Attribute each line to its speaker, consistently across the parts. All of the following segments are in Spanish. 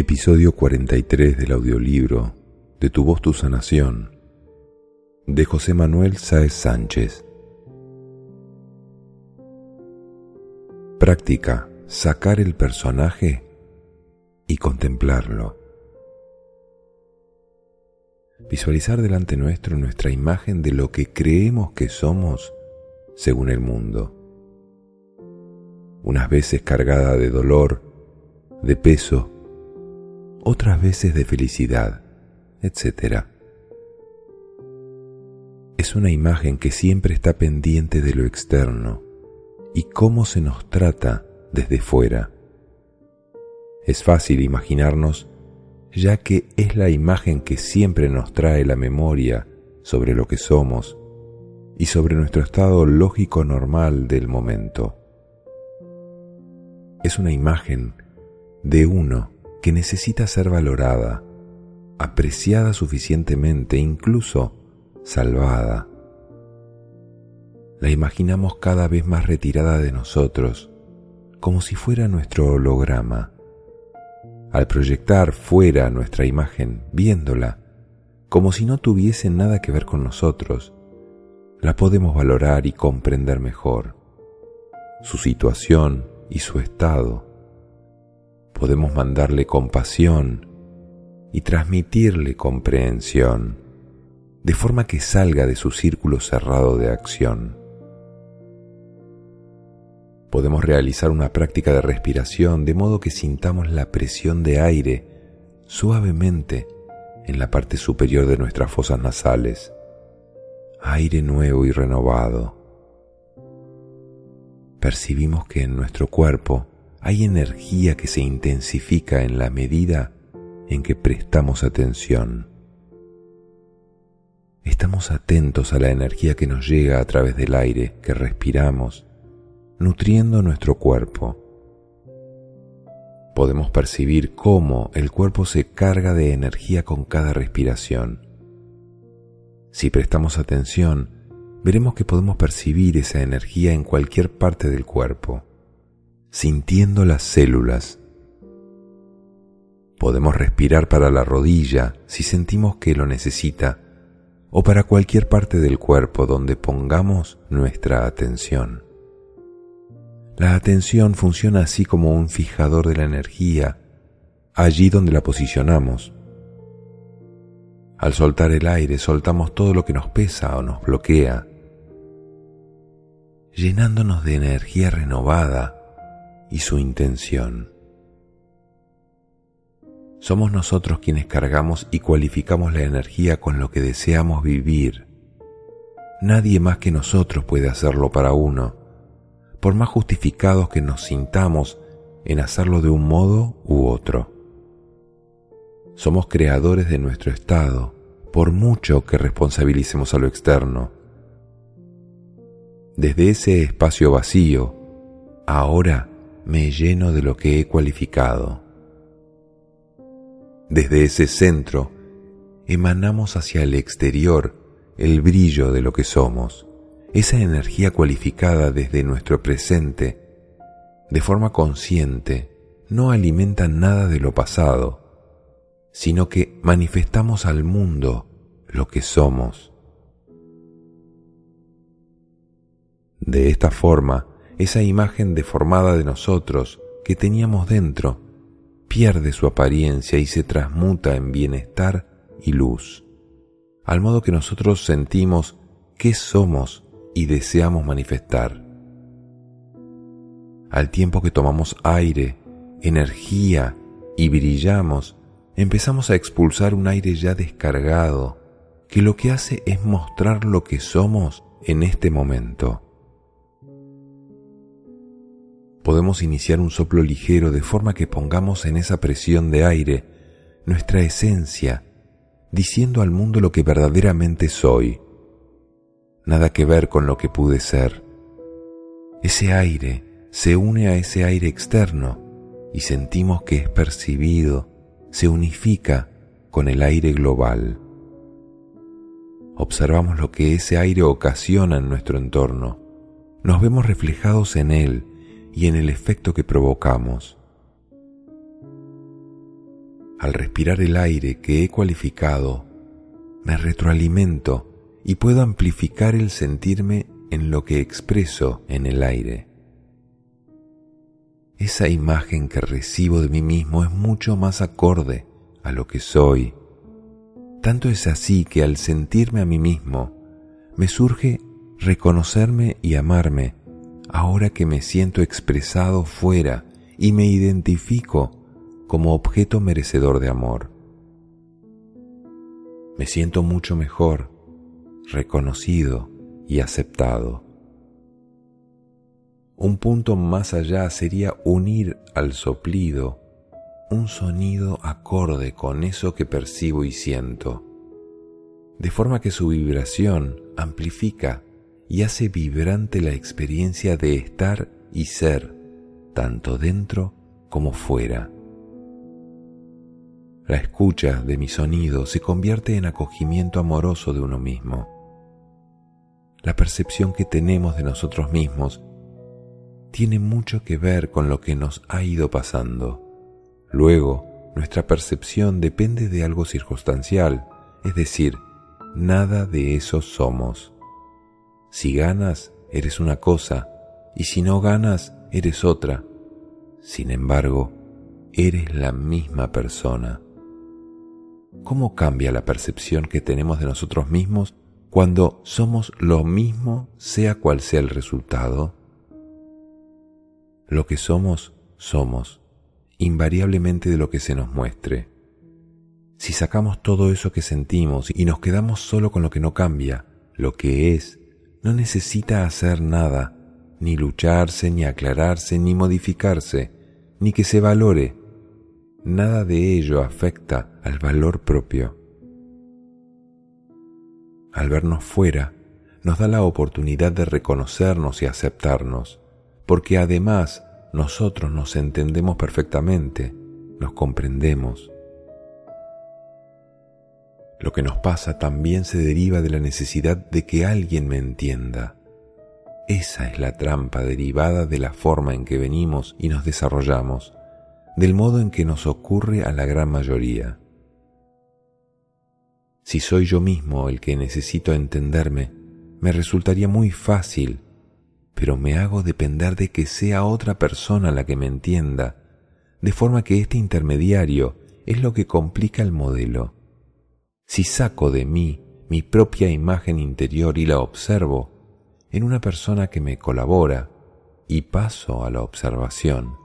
Speaker 1: Episodio 43 del audiolibro De tu voz tu sanación de José Manuel Sáez Sánchez. Práctica, sacar el personaje y contemplarlo. Visualizar delante nuestro nuestra imagen de lo que creemos que somos según el mundo. Unas veces cargada de dolor, de peso, otras veces de felicidad, etc. Es una imagen que siempre está pendiente de lo externo y cómo se nos trata desde fuera. Es fácil imaginarnos ya que es la imagen que siempre nos trae la memoria sobre lo que somos y sobre nuestro estado lógico normal del momento. Es una imagen de uno que necesita ser valorada, apreciada suficientemente, incluso salvada. La imaginamos cada vez más retirada de nosotros, como si fuera nuestro holograma. Al proyectar fuera nuestra imagen, viéndola, como si no tuviese nada que ver con nosotros, la podemos valorar y comprender mejor, su situación y su estado podemos mandarle compasión y transmitirle comprensión, de forma que salga de su círculo cerrado de acción. Podemos realizar una práctica de respiración de modo que sintamos la presión de aire suavemente en la parte superior de nuestras fosas nasales, aire nuevo y renovado. Percibimos que en nuestro cuerpo hay energía que se intensifica en la medida en que prestamos atención. Estamos atentos a la energía que nos llega a través del aire que respiramos, nutriendo nuestro cuerpo. Podemos percibir cómo el cuerpo se carga de energía con cada respiración. Si prestamos atención, veremos que podemos percibir esa energía en cualquier parte del cuerpo sintiendo las células. Podemos respirar para la rodilla si sentimos que lo necesita o para cualquier parte del cuerpo donde pongamos nuestra atención. La atención funciona así como un fijador de la energía allí donde la posicionamos. Al soltar el aire soltamos todo lo que nos pesa o nos bloquea, llenándonos de energía renovada y su intención. Somos nosotros quienes cargamos y cualificamos la energía con lo que deseamos vivir. Nadie más que nosotros puede hacerlo para uno, por más justificados que nos sintamos en hacerlo de un modo u otro. Somos creadores de nuestro estado, por mucho que responsabilicemos a lo externo. Desde ese espacio vacío, ahora me lleno de lo que he cualificado. Desde ese centro emanamos hacia el exterior el brillo de lo que somos, esa energía cualificada desde nuestro presente, de forma consciente, no alimenta nada de lo pasado, sino que manifestamos al mundo lo que somos. De esta forma, esa imagen deformada de nosotros que teníamos dentro pierde su apariencia y se transmuta en bienestar y luz, al modo que nosotros sentimos qué somos y deseamos manifestar. Al tiempo que tomamos aire, energía y brillamos, empezamos a expulsar un aire ya descargado, que lo que hace es mostrar lo que somos en este momento podemos iniciar un soplo ligero de forma que pongamos en esa presión de aire nuestra esencia, diciendo al mundo lo que verdaderamente soy. Nada que ver con lo que pude ser. Ese aire se une a ese aire externo y sentimos que es percibido, se unifica con el aire global. Observamos lo que ese aire ocasiona en nuestro entorno. Nos vemos reflejados en él y en el efecto que provocamos. Al respirar el aire que he cualificado, me retroalimento y puedo amplificar el sentirme en lo que expreso en el aire. Esa imagen que recibo de mí mismo es mucho más acorde a lo que soy. Tanto es así que al sentirme a mí mismo, me surge reconocerme y amarme ahora que me siento expresado fuera y me identifico como objeto merecedor de amor. Me siento mucho mejor, reconocido y aceptado. Un punto más allá sería unir al soplido un sonido acorde con eso que percibo y siento, de forma que su vibración amplifica y hace vibrante la experiencia de estar y ser, tanto dentro como fuera. La escucha de mi sonido se convierte en acogimiento amoroso de uno mismo. La percepción que tenemos de nosotros mismos tiene mucho que ver con lo que nos ha ido pasando. Luego, nuestra percepción depende de algo circunstancial, es decir, nada de eso somos. Si ganas, eres una cosa, y si no ganas, eres otra. Sin embargo, eres la misma persona. ¿Cómo cambia la percepción que tenemos de nosotros mismos cuando somos lo mismo sea cual sea el resultado? Lo que somos, somos, invariablemente de lo que se nos muestre. Si sacamos todo eso que sentimos y nos quedamos solo con lo que no cambia, lo que es, no necesita hacer nada, ni lucharse, ni aclararse, ni modificarse, ni que se valore. Nada de ello afecta al valor propio. Al vernos fuera, nos da la oportunidad de reconocernos y aceptarnos, porque además nosotros nos entendemos perfectamente, nos comprendemos. Lo que nos pasa también se deriva de la necesidad de que alguien me entienda. Esa es la trampa derivada de la forma en que venimos y nos desarrollamos, del modo en que nos ocurre a la gran mayoría. Si soy yo mismo el que necesito entenderme, me resultaría muy fácil, pero me hago depender de que sea otra persona la que me entienda, de forma que este intermediario es lo que complica el modelo. Si saco de mí mi propia imagen interior y la observo en una persona que me colabora y paso a la observación,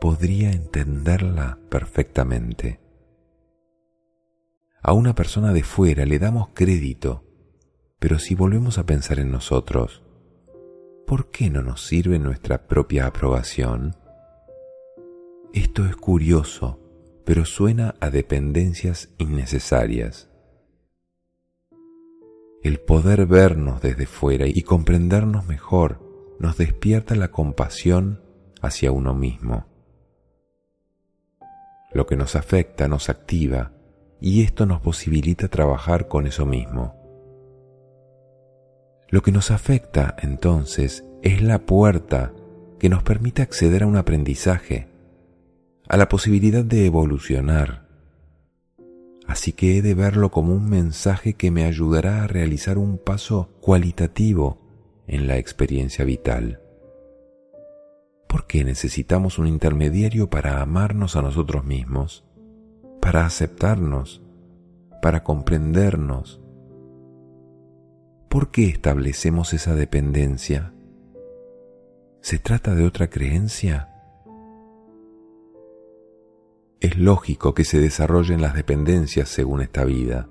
Speaker 1: podría entenderla perfectamente. A una persona de fuera le damos crédito, pero si volvemos a pensar en nosotros, ¿por qué no nos sirve nuestra propia aprobación? Esto es curioso pero suena a dependencias innecesarias. El poder vernos desde fuera y comprendernos mejor nos despierta la compasión hacia uno mismo. Lo que nos afecta nos activa y esto nos posibilita trabajar con eso mismo. Lo que nos afecta entonces es la puerta que nos permite acceder a un aprendizaje a la posibilidad de evolucionar. Así que he de verlo como un mensaje que me ayudará a realizar un paso cualitativo en la experiencia vital. ¿Por qué necesitamos un intermediario para amarnos a nosotros mismos, para aceptarnos, para comprendernos? ¿Por qué establecemos esa dependencia? ¿Se trata de otra creencia? Es lógico que se desarrollen las dependencias según esta vida.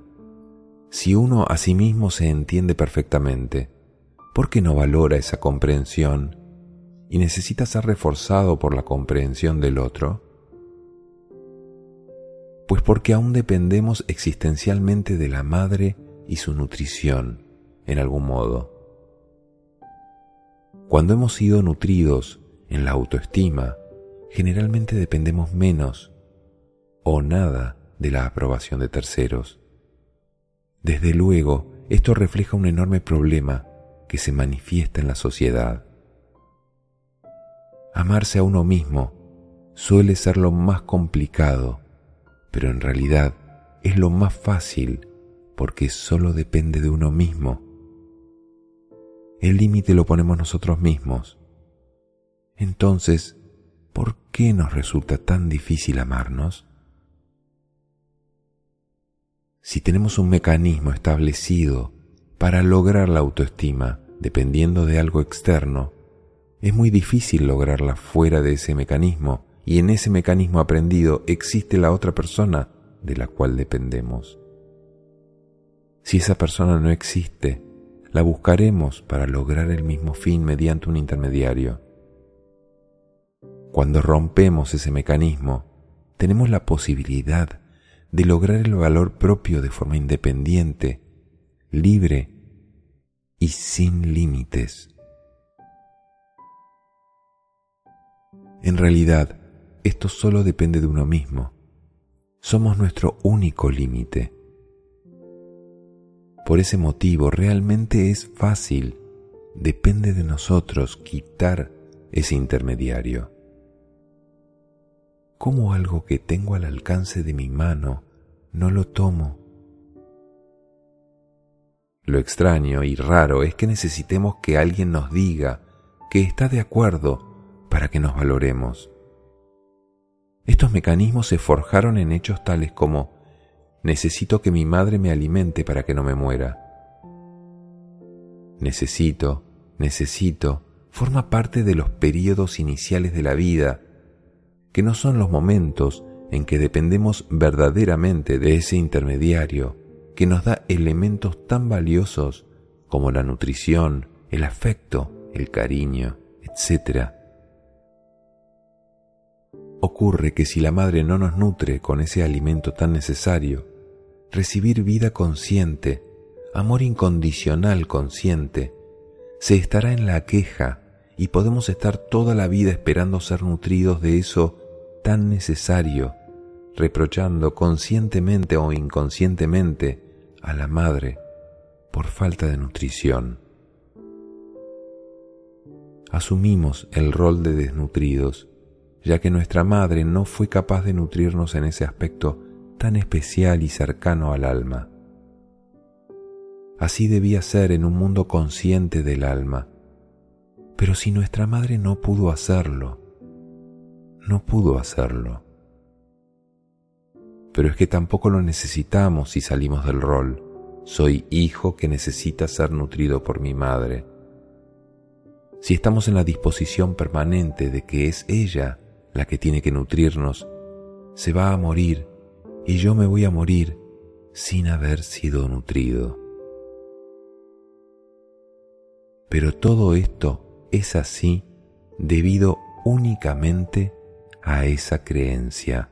Speaker 1: Si uno a sí mismo se entiende perfectamente, ¿por qué no valora esa comprensión y necesita ser reforzado por la comprensión del otro? Pues porque aún dependemos existencialmente de la madre y su nutrición, en algún modo. Cuando hemos sido nutridos en la autoestima, generalmente dependemos menos o nada de la aprobación de terceros. Desde luego, esto refleja un enorme problema que se manifiesta en la sociedad. Amarse a uno mismo suele ser lo más complicado, pero en realidad es lo más fácil porque solo depende de uno mismo. El límite lo ponemos nosotros mismos. Entonces, ¿por qué nos resulta tan difícil amarnos? Si tenemos un mecanismo establecido para lograr la autoestima dependiendo de algo externo, es muy difícil lograrla fuera de ese mecanismo y en ese mecanismo aprendido existe la otra persona de la cual dependemos. Si esa persona no existe, la buscaremos para lograr el mismo fin mediante un intermediario. Cuando rompemos ese mecanismo, tenemos la posibilidad de lograr el valor propio de forma independiente, libre y sin límites. En realidad, esto solo depende de uno mismo. Somos nuestro único límite. Por ese motivo realmente es fácil, depende de nosotros quitar ese intermediario. ¿Cómo algo que tengo al alcance de mi mano no lo tomo? Lo extraño y raro es que necesitemos que alguien nos diga que está de acuerdo para que nos valoremos. Estos mecanismos se forjaron en hechos tales como necesito que mi madre me alimente para que no me muera. Necesito, necesito, forma parte de los períodos iniciales de la vida, que no son los momentos en que dependemos verdaderamente de ese intermediario que nos da elementos tan valiosos como la nutrición, el afecto, el cariño, etc. Ocurre que si la madre no nos nutre con ese alimento tan necesario, recibir vida consciente, amor incondicional consciente, se estará en la queja y podemos estar toda la vida esperando ser nutridos de eso tan necesario, reprochando conscientemente o inconscientemente a la madre por falta de nutrición. Asumimos el rol de desnutridos, ya que nuestra madre no fue capaz de nutrirnos en ese aspecto tan especial y cercano al alma. Así debía ser en un mundo consciente del alma. Pero si nuestra madre no pudo hacerlo, no pudo hacerlo pero es que tampoco lo necesitamos si salimos del rol. Soy hijo que necesita ser nutrido por mi madre. Si estamos en la disposición permanente de que es ella la que tiene que nutrirnos, se va a morir y yo me voy a morir sin haber sido nutrido. Pero todo esto es así debido únicamente a esa creencia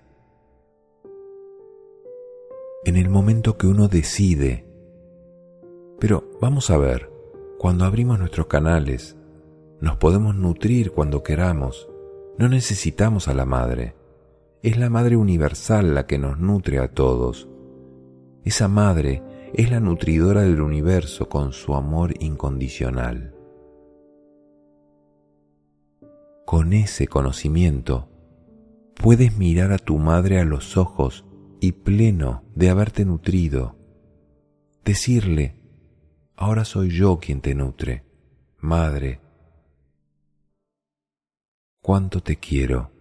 Speaker 1: en el momento que uno decide. Pero vamos a ver, cuando abrimos nuestros canales, nos podemos nutrir cuando queramos. No necesitamos a la madre. Es la madre universal la que nos nutre a todos. Esa madre es la nutridora del universo con su amor incondicional. Con ese conocimiento, puedes mirar a tu madre a los ojos y pleno de haberte nutrido, decirle, ahora soy yo quien te nutre, Madre, cuánto te quiero.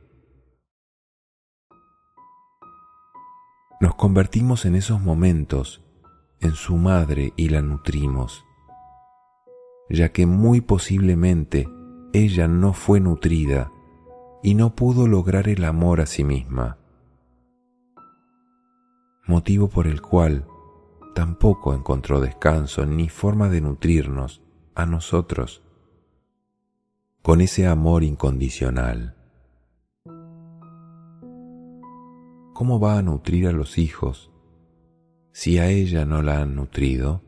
Speaker 1: Nos convertimos en esos momentos en su madre y la nutrimos, ya que muy posiblemente ella no fue nutrida y no pudo lograr el amor a sí misma motivo por el cual tampoco encontró descanso ni forma de nutrirnos a nosotros con ese amor incondicional. ¿Cómo va a nutrir a los hijos si a ella no la han nutrido?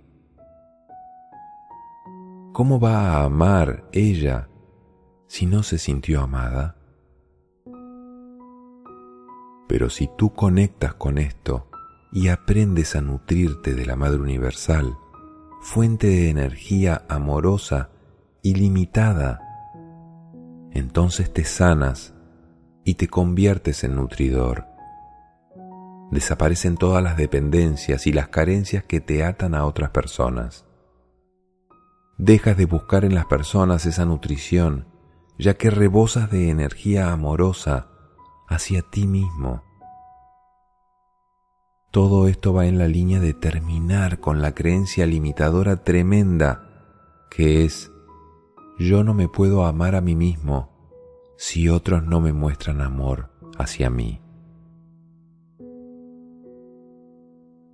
Speaker 1: ¿Cómo va a amar ella si no se sintió amada? Pero si tú conectas con esto, y aprendes a nutrirte de la Madre Universal, fuente de energía amorosa ilimitada, entonces te sanas y te conviertes en nutridor. desaparecen todas las dependencias y las carencias que te atan a otras personas. Dejas de buscar en las personas esa nutrición, ya que rebosas de energía amorosa hacia ti mismo. Todo esto va en la línea de terminar con la creencia limitadora tremenda que es yo no me puedo amar a mí mismo si otros no me muestran amor hacia mí.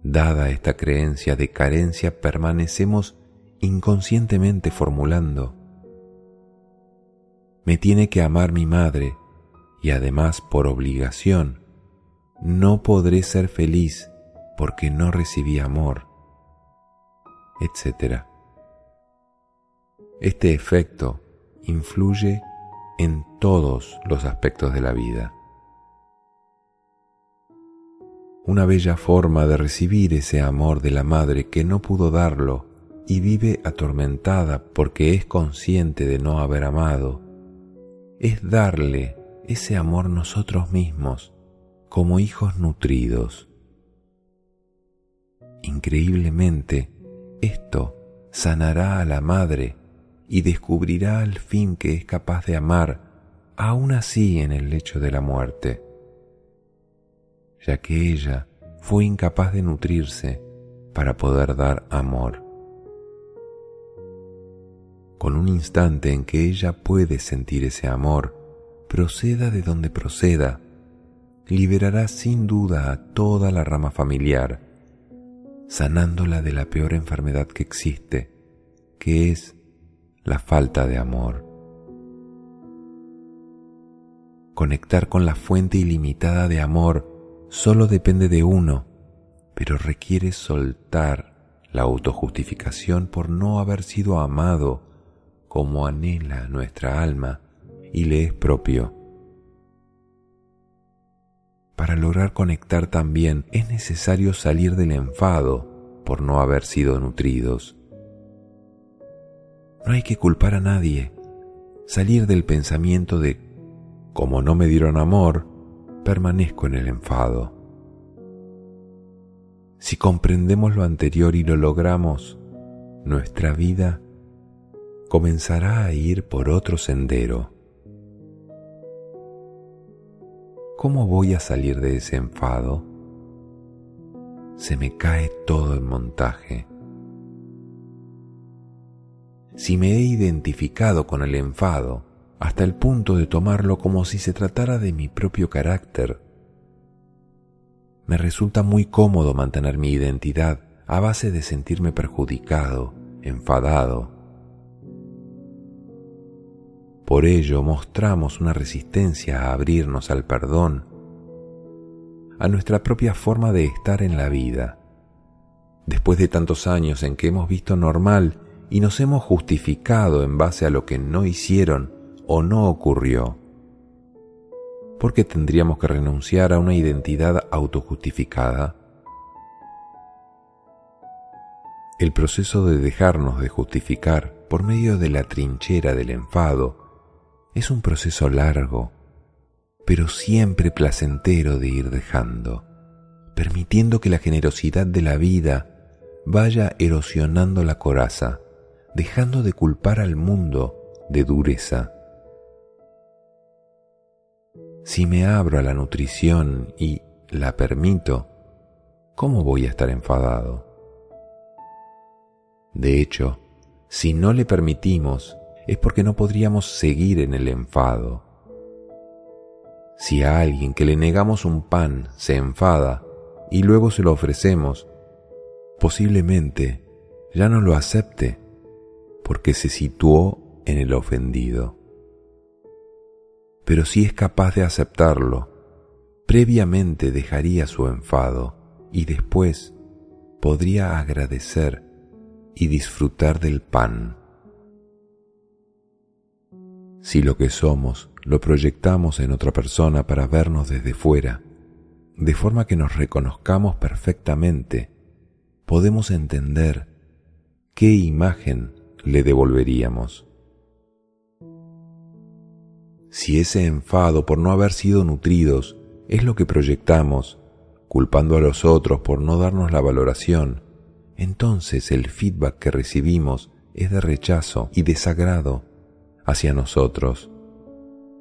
Speaker 1: Dada esta creencia de carencia, permanecemos inconscientemente formulando, me tiene que amar mi madre y además por obligación, no podré ser feliz porque no recibí amor, etc. Este efecto influye en todos los aspectos de la vida. Una bella forma de recibir ese amor de la madre que no pudo darlo y vive atormentada porque es consciente de no haber amado, es darle ese amor nosotros mismos como hijos nutridos. Increíblemente, esto sanará a la madre y descubrirá al fin que es capaz de amar aún así en el lecho de la muerte, ya que ella fue incapaz de nutrirse para poder dar amor. Con un instante en que ella puede sentir ese amor, proceda de donde proceda, liberará sin duda a toda la rama familiar, sanándola de la peor enfermedad que existe, que es la falta de amor. Conectar con la fuente ilimitada de amor solo depende de uno, pero requiere soltar la autojustificación por no haber sido amado como anhela nuestra alma y le es propio. Para lograr conectar también es necesario salir del enfado por no haber sido nutridos no hay que culpar a nadie, salir del pensamiento de, como no me dieron amor, permanezco en el enfado. Si comprendemos lo anterior y lo logramos, nuestra vida comenzará a ir por otro sendero. ¿Cómo voy a salir de ese enfado? Se me cae todo el montaje si me he identificado con el enfado hasta el punto de tomarlo como si se tratara de mi propio carácter. Me resulta muy cómodo mantener mi identidad a base de sentirme perjudicado, enfadado. Por ello mostramos una resistencia a abrirnos al perdón, a nuestra propia forma de estar en la vida. Después de tantos años en que hemos visto normal y nos hemos justificado en base a lo que no hicieron o no ocurrió. ¿Por qué tendríamos que renunciar a una identidad autojustificada? El proceso de dejarnos de justificar por medio de la trinchera del enfado es un proceso largo, pero siempre placentero de ir dejando, permitiendo que la generosidad de la vida vaya erosionando la coraza dejando de culpar al mundo de dureza. Si me abro a la nutrición y la permito, ¿cómo voy a estar enfadado? De hecho, si no le permitimos, es porque no podríamos seguir en el enfado. Si a alguien que le negamos un pan se enfada y luego se lo ofrecemos, posiblemente ya no lo acepte porque se situó en el ofendido. Pero si es capaz de aceptarlo, previamente dejaría su enfado y después podría agradecer y disfrutar del pan. Si lo que somos lo proyectamos en otra persona para vernos desde fuera, de forma que nos reconozcamos perfectamente, podemos entender qué imagen le devolveríamos. Si ese enfado por no haber sido nutridos es lo que proyectamos, culpando a los otros por no darnos la valoración, entonces el feedback que recibimos es de rechazo y desagrado hacia nosotros,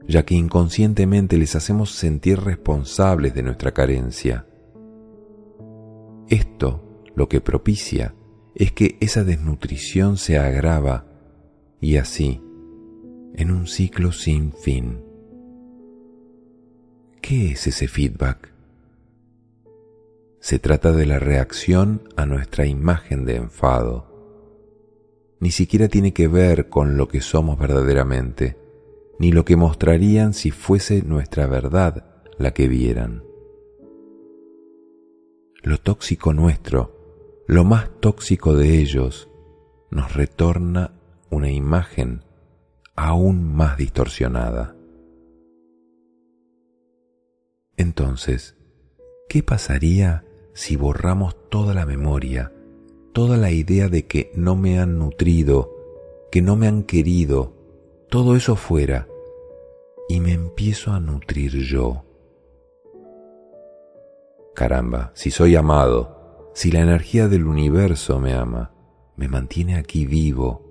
Speaker 1: ya que inconscientemente les hacemos sentir responsables de nuestra carencia. Esto lo que propicia es que esa desnutrición se agrava y así, en un ciclo sin fin. ¿Qué es ese feedback? Se trata de la reacción a nuestra imagen de enfado. Ni siquiera tiene que ver con lo que somos verdaderamente, ni lo que mostrarían si fuese nuestra verdad la que vieran. Lo tóxico nuestro, lo más tóxico de ellos, nos retorna una imagen aún más distorsionada. Entonces, ¿qué pasaría si borramos toda la memoria, toda la idea de que no me han nutrido, que no me han querido, todo eso fuera, y me empiezo a nutrir yo? Caramba, si soy amado, si la energía del universo me ama, me mantiene aquí vivo,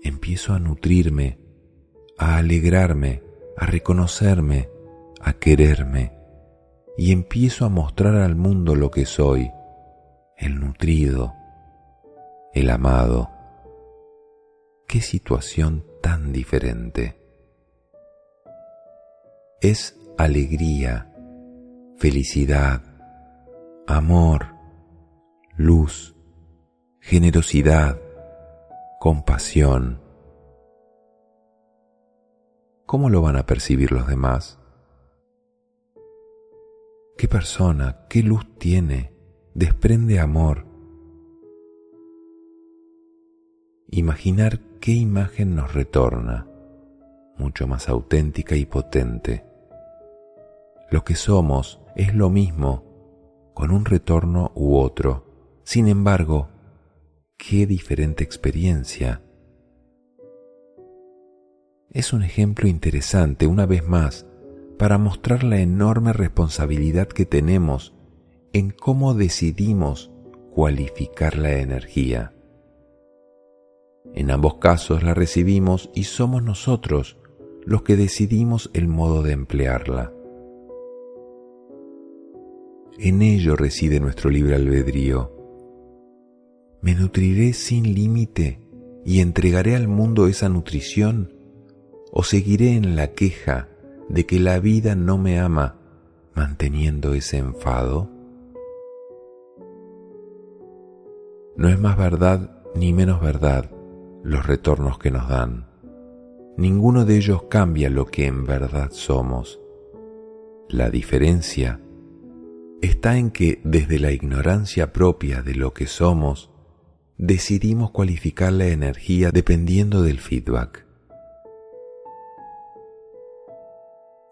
Speaker 1: empiezo a nutrirme, a alegrarme, a reconocerme, a quererme, y empiezo a mostrar al mundo lo que soy, el nutrido, el amado. Qué situación tan diferente. Es alegría, felicidad, amor, luz, generosidad, compasión. ¿Cómo lo van a percibir los demás? ¿Qué persona, qué luz tiene? Desprende amor. Imaginar qué imagen nos retorna, mucho más auténtica y potente. Lo que somos es lo mismo, con un retorno u otro. Sin embargo, qué diferente experiencia. Es un ejemplo interesante, una vez más, para mostrar la enorme responsabilidad que tenemos en cómo decidimos cualificar la energía. En ambos casos la recibimos y somos nosotros los que decidimos el modo de emplearla. En ello reside nuestro libre albedrío me nutriré sin límite y entregaré al mundo esa nutrición? ¿O seguiré en la queja de que la vida no me ama, manteniendo ese enfado? No es más verdad ni menos verdad los retornos que nos dan. Ninguno de ellos cambia lo que en verdad somos. La diferencia está en que desde la ignorancia propia de lo que somos, decidimos cualificar la energía dependiendo del feedback.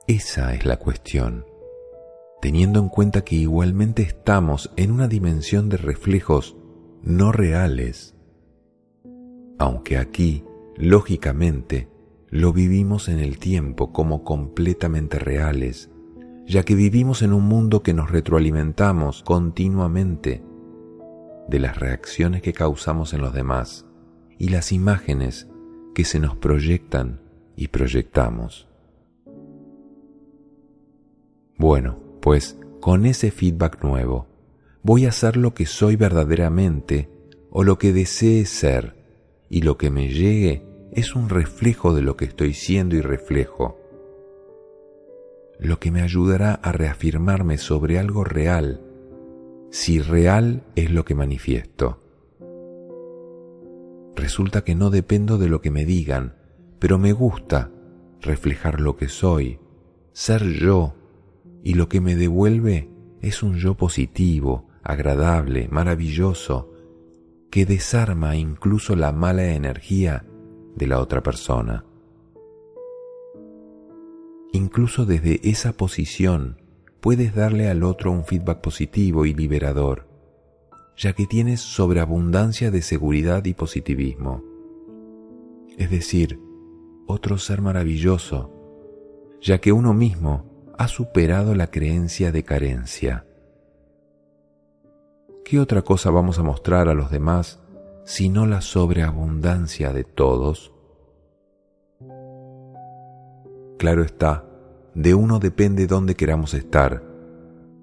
Speaker 1: Esa es la cuestión, teniendo en cuenta que igualmente estamos en una dimensión de reflejos no reales, aunque aquí, lógicamente, lo vivimos en el tiempo como completamente reales, ya que vivimos en un mundo que nos retroalimentamos continuamente de las reacciones que causamos en los demás y las imágenes que se nos proyectan y proyectamos. Bueno, pues con ese feedback nuevo, voy a ser lo que soy verdaderamente o lo que desee ser, y lo que me llegue es un reflejo de lo que estoy siendo y reflejo, lo que me ayudará a reafirmarme sobre algo real si real es lo que manifiesto. Resulta que no dependo de lo que me digan, pero me gusta reflejar lo que soy, ser yo, y lo que me devuelve es un yo positivo, agradable, maravilloso, que desarma incluso la mala energía de la otra persona. Incluso desde esa posición puedes darle al otro un feedback positivo y liberador, ya que tienes sobreabundancia de seguridad y positivismo. Es decir, otro ser maravilloso, ya que uno mismo ha superado la creencia de carencia. ¿Qué otra cosa vamos a mostrar a los demás sino la sobreabundancia de todos? Claro está, de uno depende dónde queramos estar.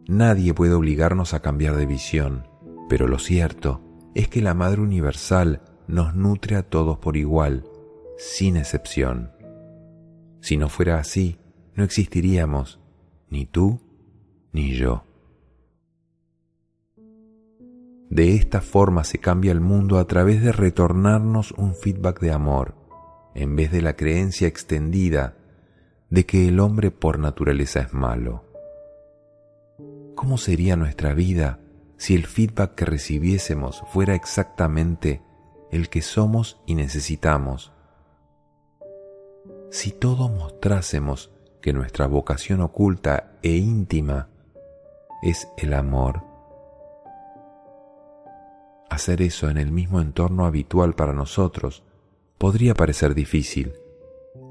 Speaker 1: Nadie puede obligarnos a cambiar de visión, pero lo cierto es que la Madre Universal nos nutre a todos por igual, sin excepción. Si no fuera así, no existiríamos, ni tú ni yo. De esta forma se cambia el mundo a través de retornarnos un feedback de amor, en vez de la creencia extendida de que el hombre por naturaleza es malo. ¿Cómo sería nuestra vida si el feedback que recibiésemos fuera exactamente el que somos y necesitamos? Si todos mostrásemos que nuestra vocación oculta e íntima es el amor, hacer eso en el mismo entorno habitual para nosotros podría parecer difícil,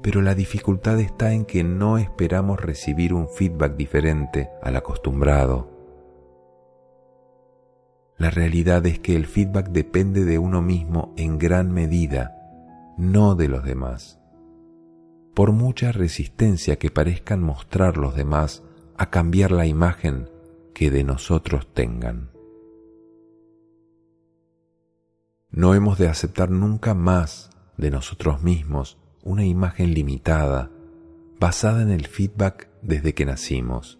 Speaker 1: pero la dificultad está en que no esperamos recibir un feedback diferente al acostumbrado. La realidad es que el feedback depende de uno mismo en gran medida, no de los demás. Por mucha resistencia que parezcan mostrar los demás a cambiar la imagen que de nosotros tengan. No hemos de aceptar nunca más de nosotros mismos una imagen limitada, basada en el feedback desde que nacimos.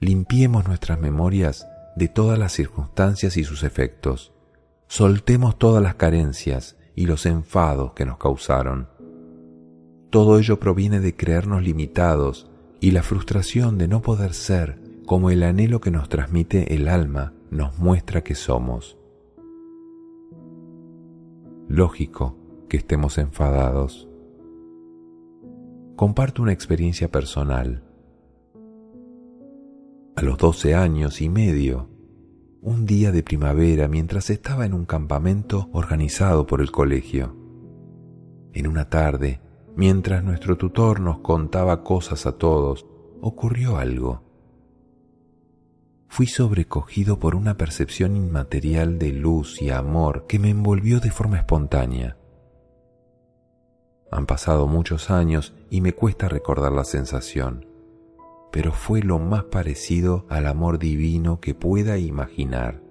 Speaker 1: Limpiemos nuestras memorias de todas las circunstancias y sus efectos. Soltemos todas las carencias y los enfados que nos causaron. Todo ello proviene de creernos limitados y la frustración de no poder ser como el anhelo que nos transmite el alma nos muestra que somos. Lógico que estemos enfadados. Comparto una experiencia personal. A los doce años y medio, un día de primavera mientras estaba en un campamento organizado por el colegio. En una tarde, mientras nuestro tutor nos contaba cosas a todos, ocurrió algo fui sobrecogido por una percepción inmaterial de luz y amor que me envolvió de forma espontánea. Han pasado muchos años y me cuesta recordar la sensación, pero fue lo más parecido al amor divino que pueda imaginar.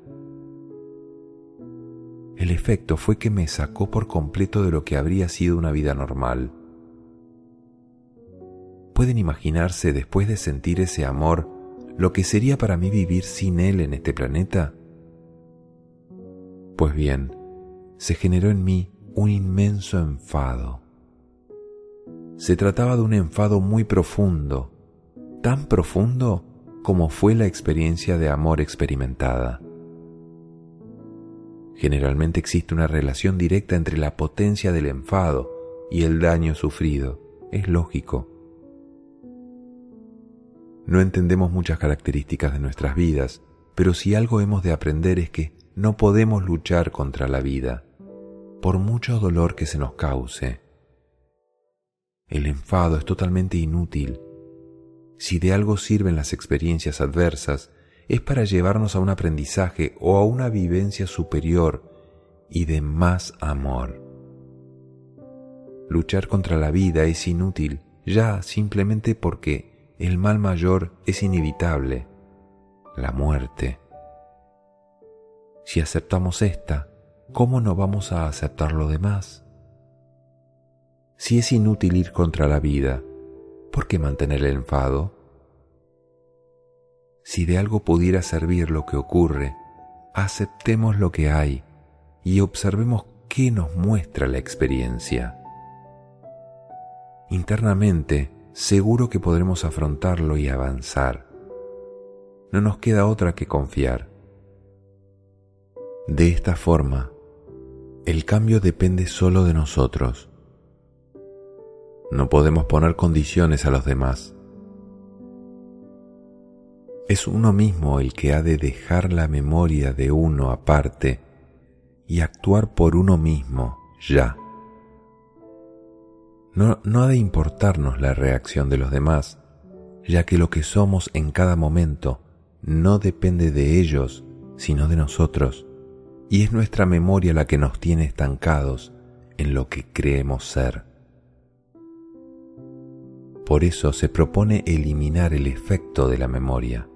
Speaker 1: El efecto fue que me sacó por completo de lo que habría sido una vida normal. ¿Pueden imaginarse después de sentir ese amor lo que sería para mí vivir sin Él en este planeta? Pues bien, se generó en mí un inmenso enfado. Se trataba de un enfado muy profundo, tan profundo como fue la experiencia de amor experimentada. Generalmente existe una relación directa entre la potencia del enfado y el daño sufrido. Es lógico. No entendemos muchas características de nuestras vidas, pero si algo hemos de aprender es que no podemos luchar contra la vida, por mucho dolor que se nos cause. El enfado es totalmente inútil. Si de algo sirven las experiencias adversas, es para llevarnos a un aprendizaje o a una vivencia superior y de más amor. Luchar contra la vida es inútil ya simplemente porque el mal mayor es inevitable, la muerte. Si aceptamos esta, ¿cómo no vamos a aceptar lo demás? Si es inútil ir contra la vida, ¿por qué mantener el enfado? Si de algo pudiera servir lo que ocurre, aceptemos lo que hay y observemos qué nos muestra la experiencia. Internamente, seguro que podremos afrontarlo y avanzar. No nos queda otra que confiar. De esta forma, el cambio depende solo de nosotros. No podemos poner condiciones a los demás. Es uno mismo el que ha de dejar la memoria de uno aparte y actuar por uno mismo ya. No, ha de importarnos la reacción de los demás, ya que lo que somos en cada momento no depende de ellos, sino de nosotros, y es nuestra memoria la que nos tiene estancados en lo que creemos ser. Por eso se propone eliminar el efecto de la memoria.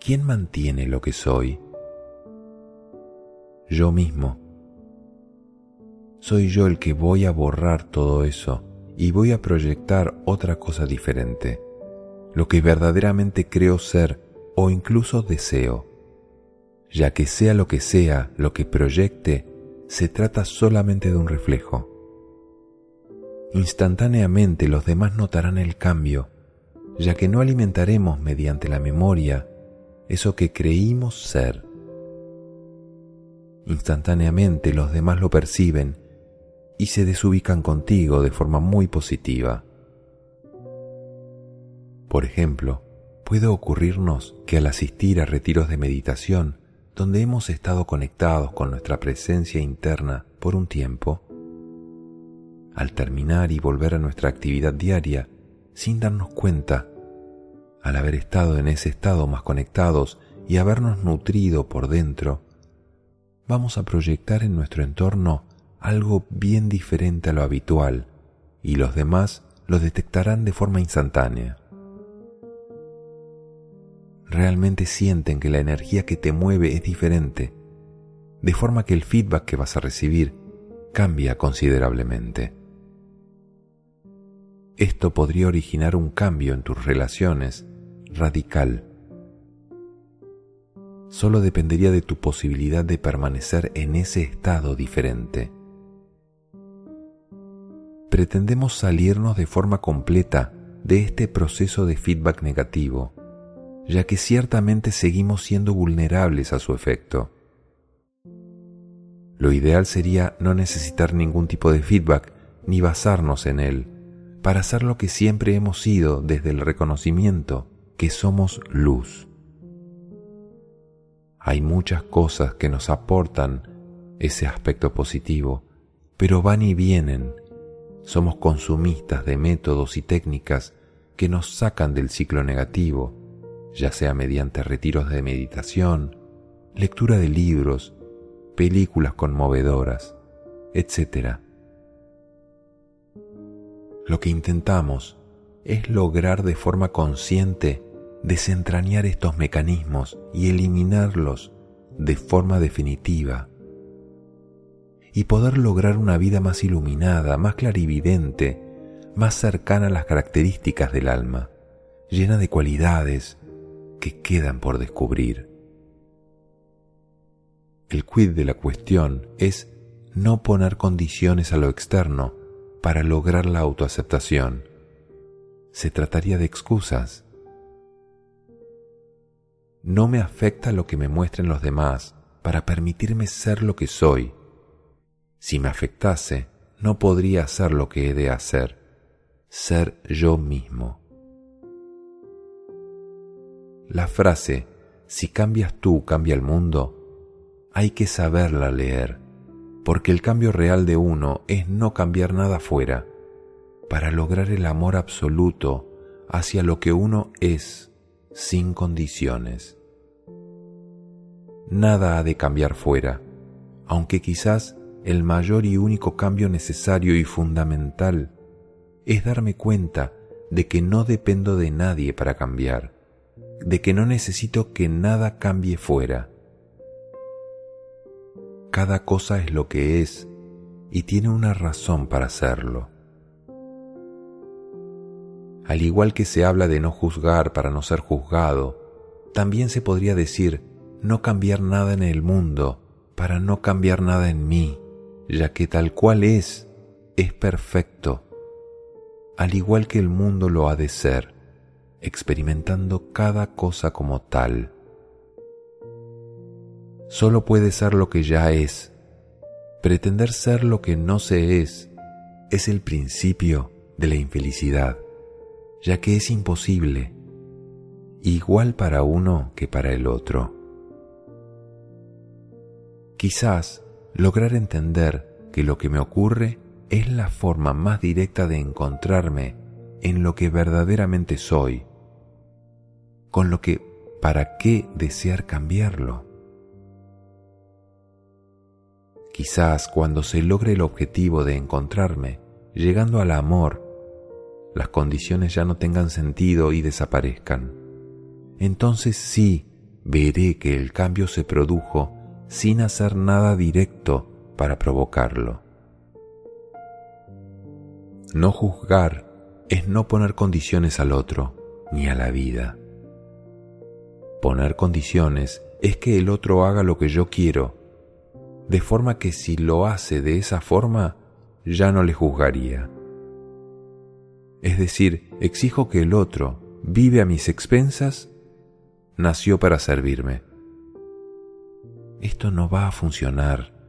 Speaker 1: ¿Quién mantiene lo que soy? Yo mismo. Soy yo el que voy a borrar todo eso y voy a proyectar otra cosa diferente, lo que verdaderamente creo ser o incluso deseo, ya que sea lo que sea lo que proyecte, se trata solamente de un reflejo. Instantáneamente los demás notarán el cambio, ya que no alimentaremos mediante la memoria eso que creímos ser. Instantáneamente los demás lo perciben y se desubican contigo de forma muy positiva. Por ejemplo, puede ocurrirnos que al asistir a retiros de meditación, donde hemos estado conectados con nuestra presencia interna por un tiempo, al terminar y volver a nuestra actividad diaria, sin darnos cuenta, al haber estado en ese estado más conectados y habernos nutrido por dentro, vamos a proyectar en nuestro entorno algo bien diferente a lo habitual y los demás lo detectarán de forma instantánea. Realmente sienten que la energía que te mueve es diferente, de forma que el feedback que vas a recibir cambia considerablemente. Esto podría originar un cambio en tus relaciones radical. Solo dependería de tu posibilidad de permanecer en ese estado diferente. Pretendemos salirnos de forma completa de este proceso de feedback negativo, ya que ciertamente seguimos siendo vulnerables a su efecto. Lo ideal sería no necesitar ningún tipo de feedback ni basarnos en él para hacer lo que siempre hemos sido desde el reconocimiento que somos luz. Hay muchas cosas que nos aportan ese aspecto positivo, pero van y vienen. Somos consumistas de métodos y técnicas que nos sacan del ciclo negativo, ya sea mediante retiros de meditación, lectura de libros, películas conmovedoras, etc. Lo que intentamos es lograr de forma consciente desentrañar estos mecanismos y eliminarlos de forma definitiva y poder lograr una vida más iluminada, más clarividente, más cercana a las características del alma, llena de cualidades que quedan por descubrir. El quid de la cuestión es no poner condiciones a lo externo para lograr la autoaceptación. Se trataría de excusas no me afecta lo que me muestren los demás para permitirme ser lo que soy. Si me afectase, no podría hacer lo que he de hacer, ser yo mismo. La frase, si cambias tú, cambia el mundo, hay que saberla leer, porque el cambio real de uno es no cambiar nada fuera, para lograr el amor absoluto hacia lo que uno es sin condiciones. Nada ha de cambiar fuera, aunque quizás el mayor y único cambio necesario y fundamental es darme cuenta de que no dependo de nadie para cambiar, de que no necesito que nada cambie fuera. Cada cosa es lo que es y tiene una razón para hacerlo. Al igual que se habla de no juzgar para no ser juzgado, también se podría decir no cambiar nada en el mundo para no cambiar nada en mí, ya que tal cual es, es perfecto, al igual que el mundo lo ha de ser, experimentando cada cosa como tal. Solo puede ser lo que ya es. Pretender ser lo que no se es es el principio de la infelicidad ya que es imposible, igual para uno que para el otro. Quizás lograr entender que lo que me ocurre es la forma más directa de encontrarme en lo que verdaderamente soy, con lo que ¿para qué desear cambiarlo? Quizás cuando se logre el objetivo de encontrarme, llegando al amor, las condiciones ya no tengan sentido y desaparezcan. Entonces sí veré que el cambio se produjo sin hacer nada directo para provocarlo. No juzgar es no poner condiciones al otro ni a la vida. Poner condiciones es que el otro haga lo que yo quiero, de forma que si lo hace de esa forma, ya no le juzgaría. Es decir, exijo que el otro vive a mis expensas, nació para servirme. Esto no va a funcionar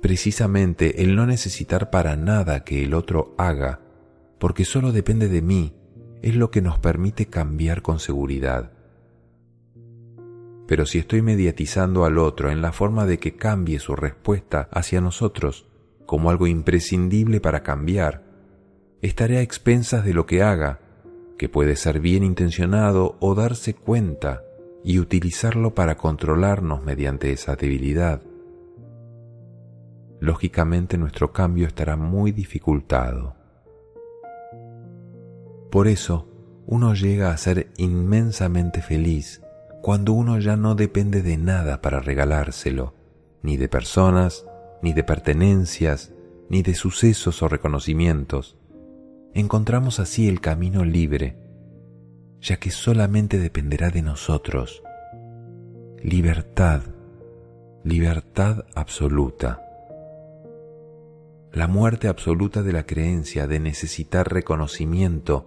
Speaker 1: precisamente el no necesitar para nada que el otro haga, porque solo depende de mí, es lo que nos permite cambiar con seguridad. Pero si estoy mediatizando al otro en la forma de que cambie su respuesta hacia nosotros como algo imprescindible para cambiar, estaré a expensas de lo que haga, que puede ser bien intencionado o darse cuenta y utilizarlo para controlarnos mediante esa debilidad lógicamente nuestro cambio estará muy dificultado. Por eso, uno llega a ser inmensamente feliz cuando uno ya no depende de nada para regalárselo, ni de personas, ni de pertenencias, ni de sucesos o reconocimientos. Encontramos así el camino libre, ya que solamente dependerá de nosotros. Libertad, libertad absoluta la muerte absoluta de la creencia de necesitar reconocimiento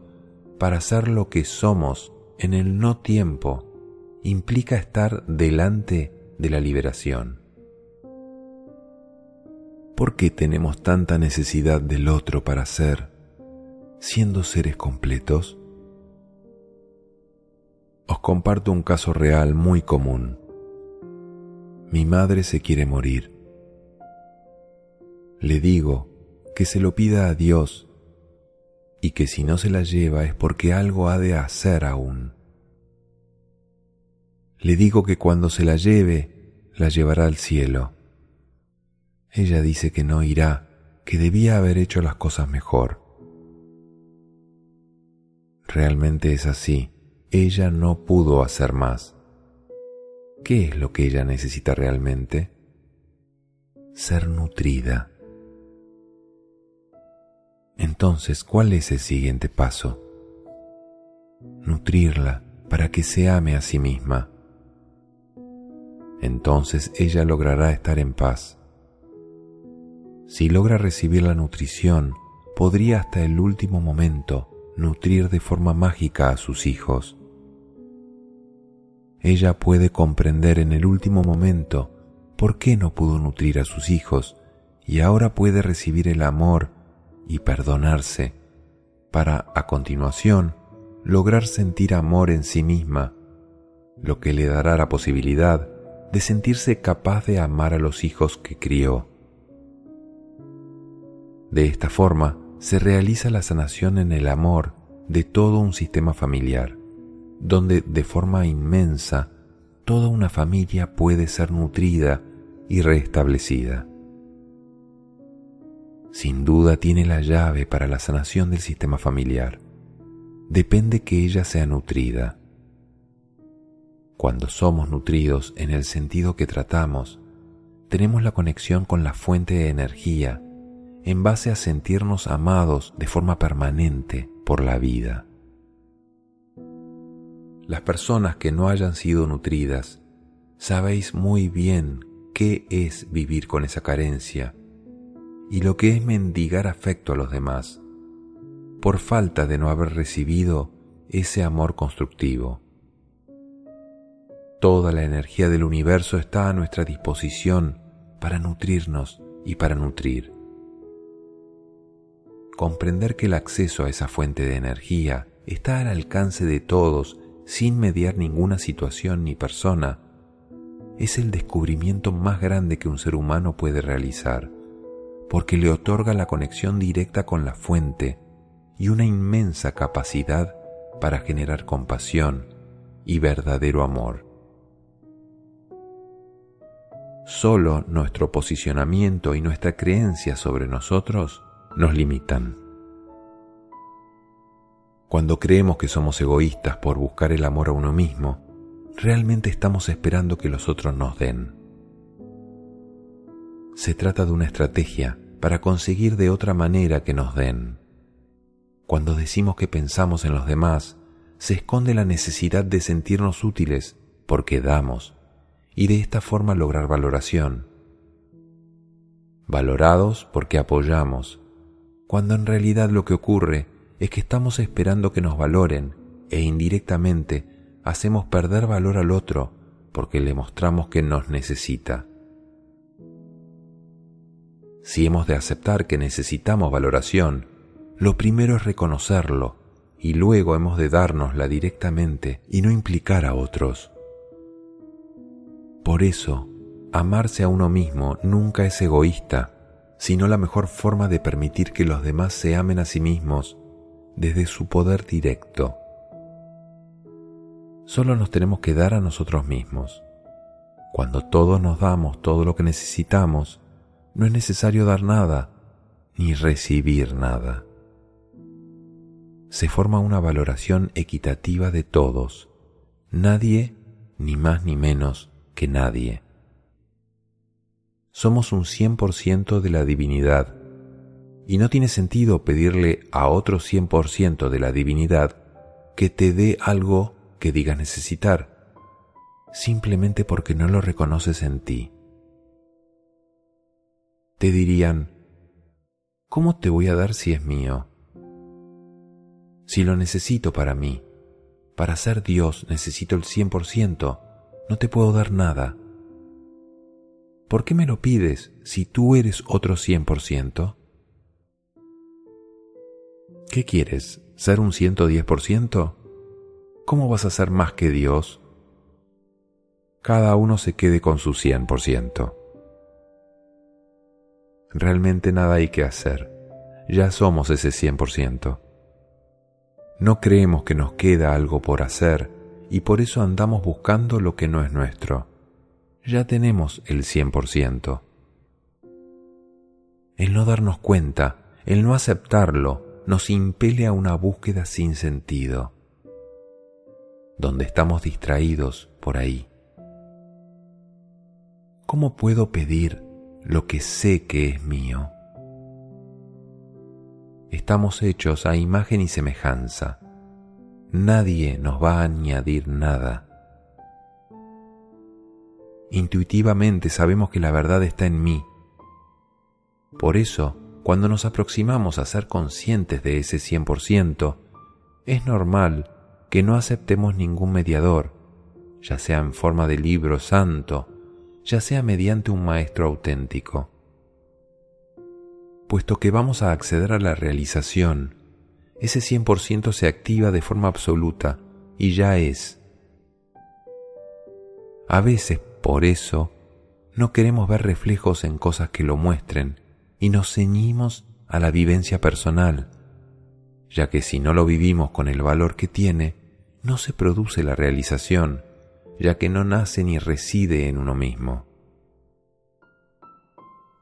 Speaker 1: para ser lo que somos en el no tiempo implica estar delante de la liberación. ¿Por qué tenemos tanta necesidad del otro para ser, siendo seres completos? Os comparto un caso real muy común. Mi madre se quiere morir le digo que se lo pida a Dios y que si no se la lleva es porque algo ha de hacer aún. Le digo que cuando se la lleve, la llevará al cielo. Ella dice que no irá, que debía haber hecho las cosas mejor. Realmente es así, ella no pudo hacer más. ¿Qué es lo que ella necesita realmente? Ser nutrida. Entonces, ¿cuál es el siguiente paso? Nutrirla para que se ame a sí misma. Entonces ella logrará estar en paz. Si logra recibir la nutrición, podría hasta el último momento nutrir de forma mágica a sus hijos. Ella puede comprender en el último momento por qué no pudo nutrir a sus hijos y ahora puede recibir el amor y perdonarse para a continuación lograr sentir amor en sí misma, lo que le dará la posibilidad de sentirse capaz de amar a los hijos que crió. De esta forma se realiza la sanación en el amor de todo un sistema familiar, donde de forma inmensa toda una familia puede ser nutrida y restablecida sin duda tiene la llave para la sanación del sistema familiar. Depende que ella sea nutrida. Cuando somos nutridos en el sentido que tratamos, tenemos la conexión con la fuente de energía en base a sentirnos amados de forma permanente por la vida. Las personas que no hayan sido nutridas, sabéis muy bien qué es vivir con esa carencia y lo que es mendigar afecto a los demás, por falta de no haber recibido ese amor constructivo. Toda la energía del universo está a nuestra disposición para nutrirnos y para nutrir. Comprender que el acceso a esa fuente de energía está al alcance de todos sin mediar ninguna situación ni persona es el descubrimiento más grande que un ser humano puede realizar porque le otorga la conexión directa con la fuente y una inmensa capacidad para generar compasión y verdadero amor. Solo nuestro posicionamiento y nuestra creencia sobre nosotros nos limitan. Cuando creemos que somos egoístas por buscar el amor a uno mismo, realmente estamos esperando que los otros nos den. Se trata de una estrategia para conseguir de otra manera que nos den. Cuando decimos que pensamos en los demás, se esconde la necesidad de sentirnos útiles porque damos y de esta forma lograr valoración. Valorados porque apoyamos, cuando en realidad lo que ocurre es que estamos esperando que nos valoren e indirectamente hacemos perder valor al otro porque le mostramos que nos necesita. Si hemos de aceptar que necesitamos valoración, lo primero es reconocerlo y luego hemos de dárnosla directamente y no implicar a otros. Por eso, amarse a uno mismo nunca es egoísta, sino la mejor forma de permitir que los demás se amen a sí mismos desde su poder directo. Solo nos tenemos que dar a nosotros mismos. Cuando todos nos damos todo lo que necesitamos, no es necesario dar nada ni recibir nada. Se forma una valoración equitativa de todos, nadie, ni más ni menos que nadie. Somos un 100% de la divinidad y no tiene sentido pedirle a otro 100% de la divinidad que te dé algo que digas necesitar, simplemente porque no lo reconoces en ti te dirían, ¿cómo te voy a dar si es mío? Si lo necesito para mí, para ser Dios necesito el 100%, no te puedo dar nada. ¿Por qué me lo pides si tú eres otro 100%? ¿Qué quieres? ¿Ser un 110%? ¿Cómo vas a ser más que Dios? Cada uno se quede con su 100% realmente nada hay que hacer. Ya somos ese 100%. No creemos que nos queda algo por hacer y por eso andamos buscando lo que no es nuestro. Ya tenemos el 100%. El no darnos cuenta, el no aceptarlo, nos impele a una búsqueda sin sentido, donde estamos distraídos por ahí. ¿Cómo puedo pedir lo que sé que es mío. Estamos hechos a imagen y semejanza. Nadie nos va a añadir nada. Intuitivamente sabemos que la verdad está en mí. Por eso, cuando nos aproximamos a ser conscientes de ese 100%, es normal que no aceptemos ningún mediador, ya sea en forma de libro santo, ya sea mediante un maestro auténtico. Puesto que vamos a acceder a la realización, ese 100% se activa de forma absoluta y ya es. A veces, por eso, no queremos ver reflejos en cosas que lo muestren y nos ceñimos a la vivencia personal, ya que si no lo vivimos con el valor que tiene, no se produce la realización ya que no nace ni reside en uno mismo.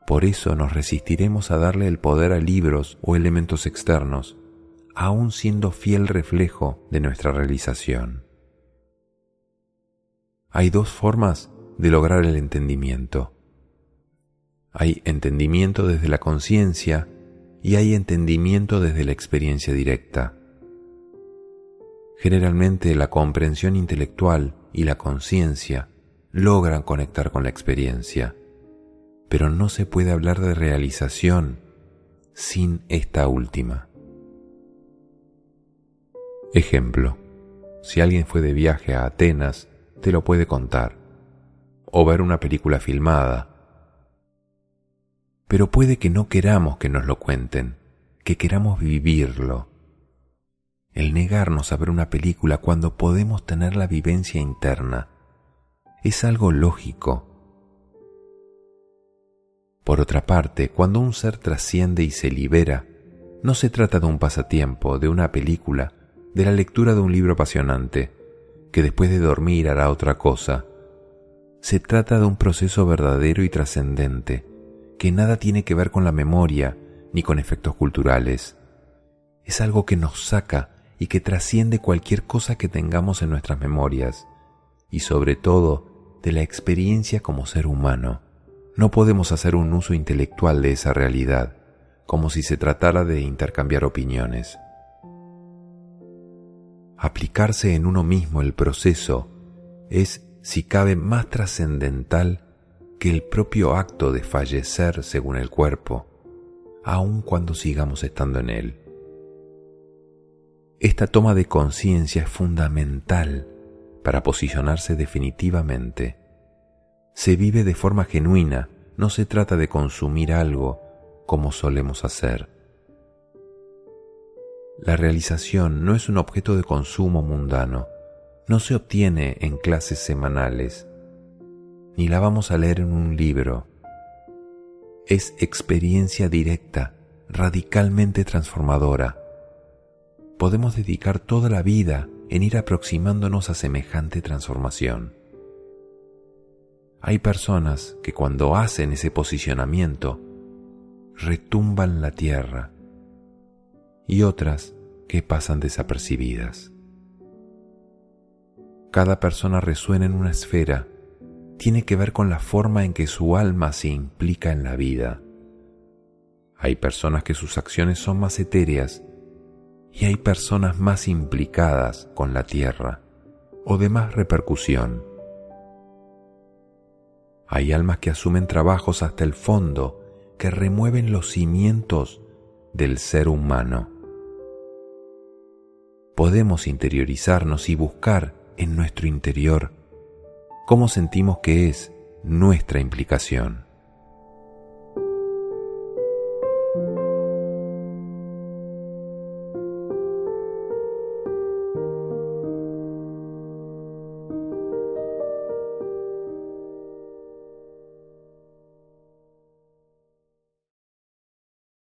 Speaker 1: Por eso nos resistiremos a darle el poder a libros o elementos externos, aun siendo fiel reflejo de nuestra realización. Hay dos formas de lograr el entendimiento. Hay entendimiento desde la conciencia y hay entendimiento desde la experiencia directa. Generalmente la comprensión intelectual y la conciencia logran conectar con la experiencia, pero no se puede hablar de realización sin esta última. Ejemplo, si alguien fue de viaje a Atenas, te lo puede contar, o ver una película filmada, pero puede que no queramos que nos lo cuenten, que queramos vivirlo el negarnos a ver una película cuando podemos tener la vivencia interna. Es algo lógico. Por otra parte, cuando un ser trasciende y se libera, no se trata de un pasatiempo, de una película, de la lectura de un libro apasionante, que después de dormir hará otra cosa. Se trata de un proceso verdadero y trascendente, que nada tiene que ver con la memoria ni con efectos culturales. Es algo que nos saca y que trasciende cualquier cosa que tengamos en nuestras memorias, y sobre todo de la experiencia como ser humano. No podemos hacer un uso intelectual de esa realidad, como si se tratara de intercambiar opiniones. Aplicarse en uno mismo el proceso es, si cabe, más trascendental que el propio acto de fallecer según el cuerpo, aun cuando sigamos estando en él. Esta toma de conciencia es fundamental para posicionarse definitivamente. Se vive de forma genuina, no se trata de consumir algo como solemos hacer. La realización no es un objeto de consumo mundano, no se obtiene en clases semanales, ni la vamos a leer en un libro. Es experiencia directa, radicalmente transformadora. Podemos dedicar toda la vida en ir aproximándonos a semejante transformación. Hay personas que cuando hacen ese posicionamiento retumban la tierra y otras que pasan desapercibidas. Cada persona resuena en una esfera, tiene que ver con la forma en que su alma se implica en la vida. Hay personas que sus acciones son más etéreas y hay personas más implicadas con la tierra o de más repercusión. Hay almas que asumen trabajos hasta el fondo que remueven los cimientos del ser humano. Podemos interiorizarnos y buscar en nuestro interior cómo sentimos que es nuestra implicación.